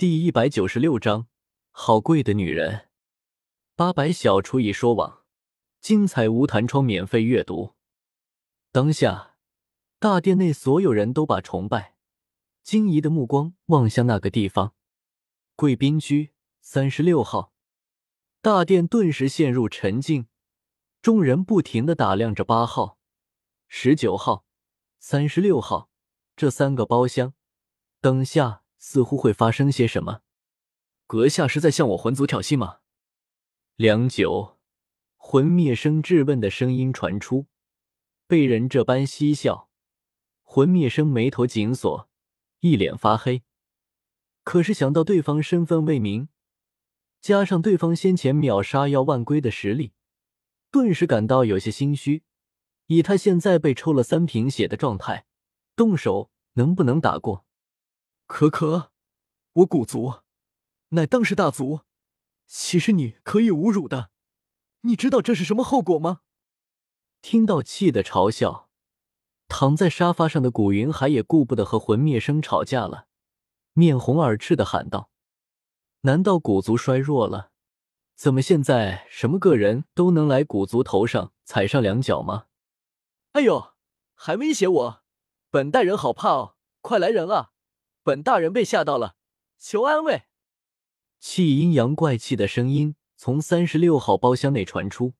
第一百九十六章，好贵的女人。八百小厨已说网，精彩无弹窗免费阅读。当下，大殿内所有人都把崇拜、惊疑的目光望向那个地方——贵宾居三十六号。大殿顿时陷入沉静，众人不停的打量着八号、十九号、三十六号这三个包厢。等下似乎会发生些什么？阁下是在向我魂族挑衅吗？良久，魂灭生质问的声音传出。被人这般嬉笑，魂灭生眉头紧锁，一脸发黑。可是想到对方身份未明，加上对方先前秒杀药万龟的实力，顿时感到有些心虚。以他现在被抽了三瓶血的状态，动手能不能打过？可可，我古族乃当世大族，岂是你可以侮辱的？你知道这是什么后果吗？听到气的嘲笑，躺在沙发上的古云海也顾不得和魂灭生吵架了，面红耳赤的喊道：“难道古族衰弱了？怎么现在什么个人都能来古族头上踩上两脚吗？”哎呦，还威胁我！本大人好怕哦，快来人啊！本大人被吓到了，求安慰！气阴阳怪气的声音从三十六号包厢内传出，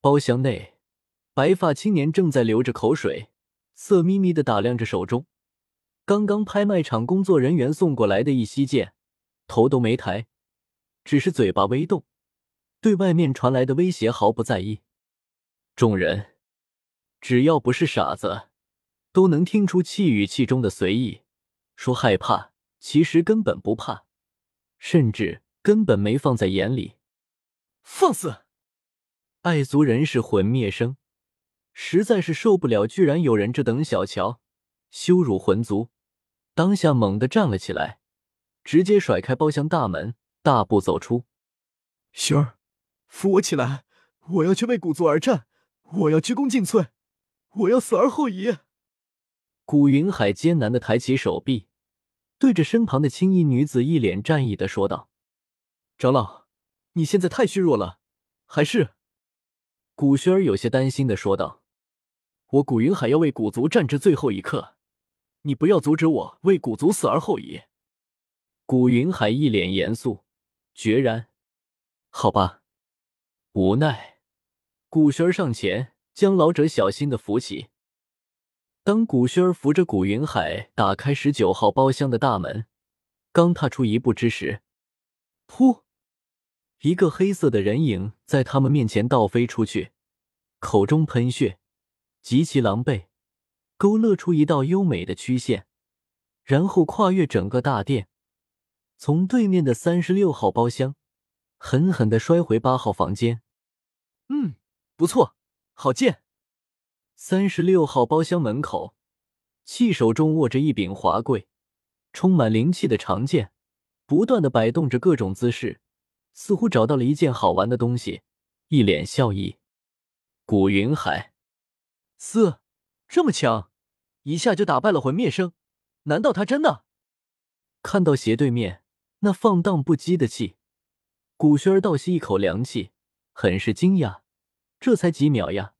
包厢内。白发青年正在流着口水，色眯眯的打量着手中刚刚拍卖场工作人员送过来的一息剑，头都没抬，只是嘴巴微动，对外面传来的威胁毫不在意。众人只要不是傻子，都能听出气语气中的随意。说害怕，其实根本不怕，甚至根本没放在眼里。放肆！爱族人士魂灭生。实在是受不了，居然有人这等小瞧，羞辱魂族！当下猛地站了起来，直接甩开包厢大门，大步走出。雪儿，扶我起来！我要去为古族而战，我要鞠躬尽瘁，我要死而后已！古云海艰难的抬起手臂，对着身旁的青衣女子一脸战意的说道：“长老，你现在太虚弱了，还是……”古轩儿有些担心的说道。我古云海要为古族战至最后一刻，你不要阻止我为古族死而后已。古云海一脸严肃，决然。好吧。无奈，古轩儿上前将老者小心的扶起。当古轩儿扶着古云海打开十九号包厢的大门，刚踏出一步之时，噗！一个黑色的人影在他们面前倒飞出去，口中喷血。极其狼狈，勾勒出一道优美的曲线，然后跨越整个大殿，从对面的三十六号包厢狠狠的摔回八号房间。嗯，不错，好剑。三十六号包厢门口，气手中握着一柄华贵、充满灵气的长剑，不断的摆动着各种姿势，似乎找到了一件好玩的东西，一脸笑意。古云海。四，这么强，一下就打败了魂灭生，难道他真的？看到斜对面那放荡不羁的气，古轩儿倒吸一口凉气，很是惊讶。这才几秒呀，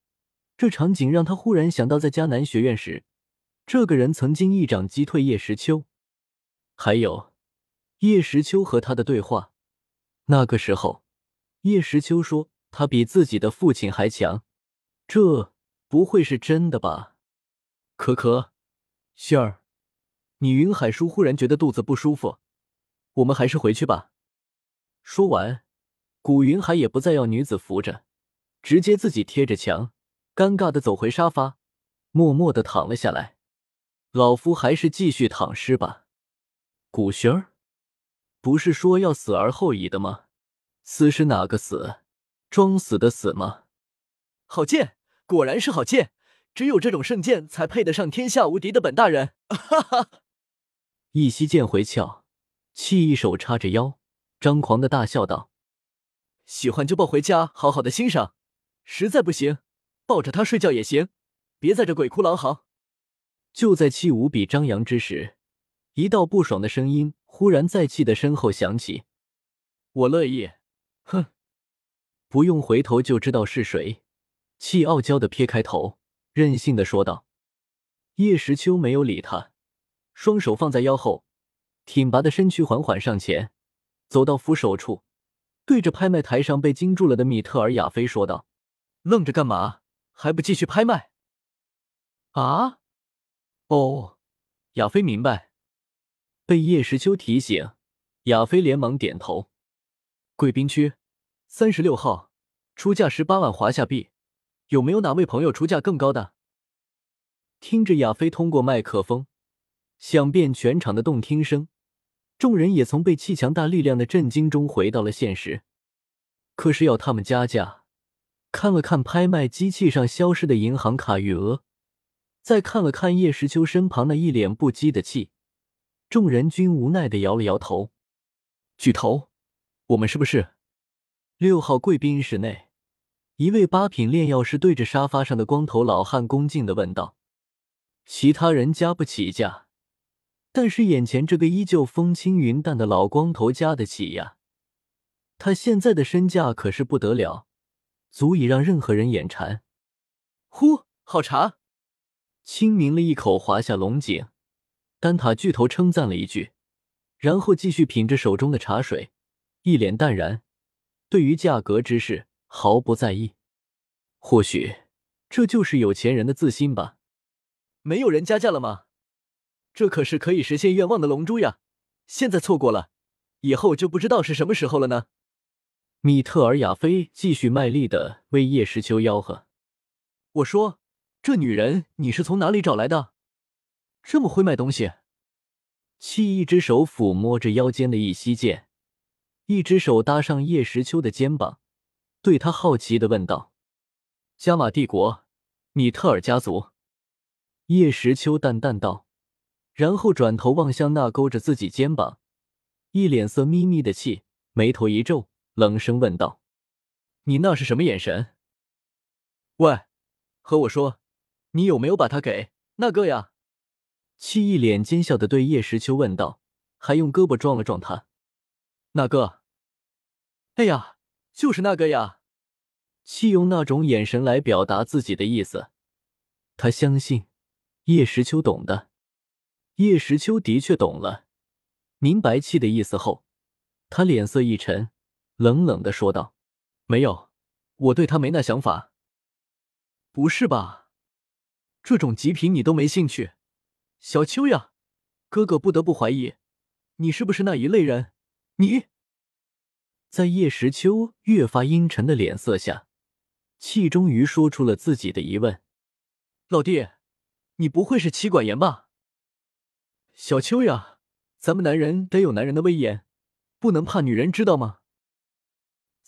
这场景让他忽然想到，在迦南学院时，这个人曾经一掌击退叶时秋，还有叶时秋和他的对话。那个时候，叶时秋说他比自己的父亲还强，这。不会是真的吧？可可，薰儿，你云海叔忽然觉得肚子不舒服，我们还是回去吧。说完，古云海也不再要女子扶着，直接自己贴着墙，尴尬的走回沙发，默默的躺了下来。老夫还是继续躺尸吧。古轩儿，不是说要死而后已的吗？死是哪个死？装死的死吗？好剑。果然是好剑，只有这种圣剑才配得上天下无敌的本大人。哈哈！一息剑回鞘，气一手叉着腰，张狂的大笑道：“喜欢就抱回家，好好的欣赏；实在不行，抱着他睡觉也行，别在这鬼哭狼嚎。”就在气无比张扬之时，一道不爽的声音忽然在气的身后响起：“我乐意。”哼，不用回头就知道是谁。气傲娇的撇开头，任性的说道。叶时秋没有理他，双手放在腰后，挺拔的身躯缓缓上前，走到扶手处，对着拍卖台上被惊住了的米特尔亚菲说道：“愣着干嘛？还不继续拍卖？”啊？哦，亚飞明白。被叶时秋提醒，亚飞连忙点头。贵宾区，三十六号，出价十八万华夏币，有没有哪位朋友出价更高的？听着亚飞通过麦克风响遍全场的动听声，众人也从被气强大力量的震惊中回到了现实。可是要他们加价，看了看拍卖机器上消失的银行卡余额，再看了看叶时秋身旁那一脸不羁的气，众人均无奈的摇了摇头。举头，我们是不是？六号贵宾室内，一位八品炼药师对着沙发上的光头老汉恭敬的问道。其他人加不起价，但是眼前这个依旧风轻云淡的老光头加得起呀！他现在的身价可是不得了，足以让任何人眼馋。呼，好茶！轻抿了一口华夏龙井，丹塔巨头称赞了一句，然后继续品着手中的茶水，一脸淡然，对于价格之事毫不在意。或许这就是有钱人的自信吧。没有人加价了吗？这可是可以实现愿望的龙珠呀！现在错过了，以后就不知道是什么时候了呢。米特尔亚菲继续卖力的为叶时秋吆喝：“我说，这女人你是从哪里找来的？这么会卖东西？”气一只手抚摸着腰间的一息剑，一只手搭上叶时秋的肩膀，对他好奇的问道：“加玛帝国，米特尔家族。”叶时秋淡淡道，然后转头望向那勾着自己肩膀、一脸色眯眯的气，眉头一皱，冷声问道：“你那是什么眼神？喂，和我说，你有没有把他给那个呀？”气一脸奸笑的对叶时秋问道，还用胳膊撞了撞他：“那个？哎呀，就是那个呀！”气用那种眼神来表达自己的意思，他相信。叶时秋懂的，叶时秋的确懂了，明白气的意思后，他脸色一沉，冷冷的说道：“没有，我对他没那想法。”不是吧？这种极品你都没兴趣？小秋呀，哥哥不得不怀疑，你是不是那一类人？你，在叶时秋越发阴沉的脸色下，气终于说出了自己的疑问：“老弟。”你不会是妻管严吧？小秋呀，咱们男人得有男人的威严，不能怕女人知道吗？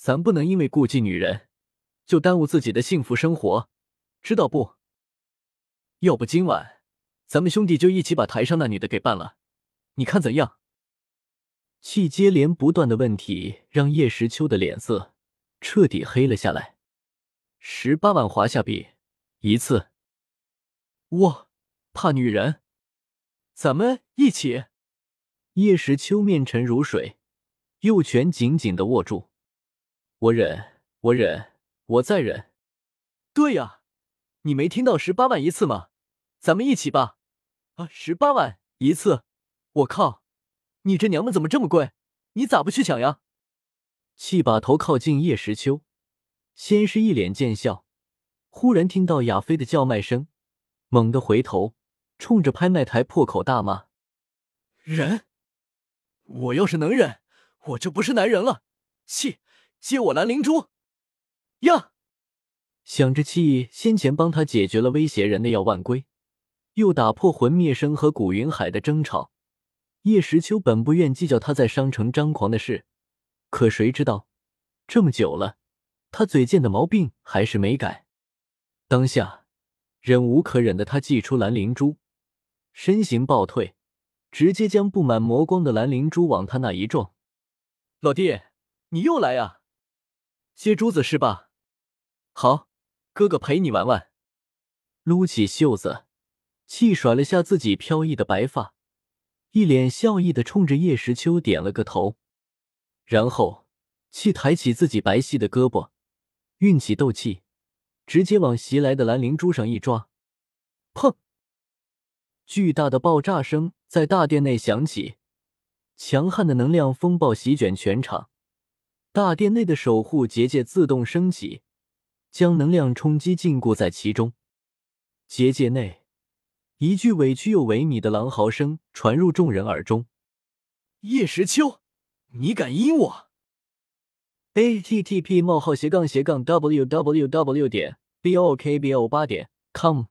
咱不能因为顾忌女人，就耽误自己的幸福生活，知道不？要不今晚咱们兄弟就一起把台上那女的给办了，你看怎样？气接连不断的问题让叶时秋的脸色彻底黑了下来。十八万华夏币一次。我怕女人，咱们一起。叶时秋面沉如水，右拳紧紧的握住。我忍，我忍，我再忍。对呀，你没听到十八万一次吗？咱们一起吧。啊，十八万一次！我靠，你这娘们怎么这么贵？你咋不去抢呀？气把头靠近叶时秋，先是一脸贱笑，忽然听到亚飞的叫卖声。猛地回头，冲着拍卖台破口大骂：“忍！我要是能忍，我就不是男人了。气，接我蓝灵珠！呀！”想着气先前帮他解决了威胁人的药万龟，又打破魂灭生和古云海的争吵，叶时秋本不愿计较他在商城张狂的事，可谁知道这么久了，他嘴贱的毛病还是没改。当下。忍无可忍的他祭出蓝灵珠，身形暴退，直接将布满魔光的蓝灵珠往他那一撞。老弟，你又来呀？接珠子是吧？好，哥哥陪你玩玩。撸起袖子，气甩了下自己飘逸的白发，一脸笑意的冲着叶时秋点了个头，然后气抬起自己白皙的胳膊，运起斗气，直接往袭来的蓝灵珠上一抓，砰！巨大的爆炸声在大殿内响起，强悍的能量风暴席卷全场，大殿内的守护结界自动升起，将能量冲击禁锢在其中。结界内。一句委屈又萎靡的狼嚎声传入众人耳中。叶时秋，你敢阴我？a t t p: 冒号斜杠斜杠 w w w. 点 b o k b o 八点 com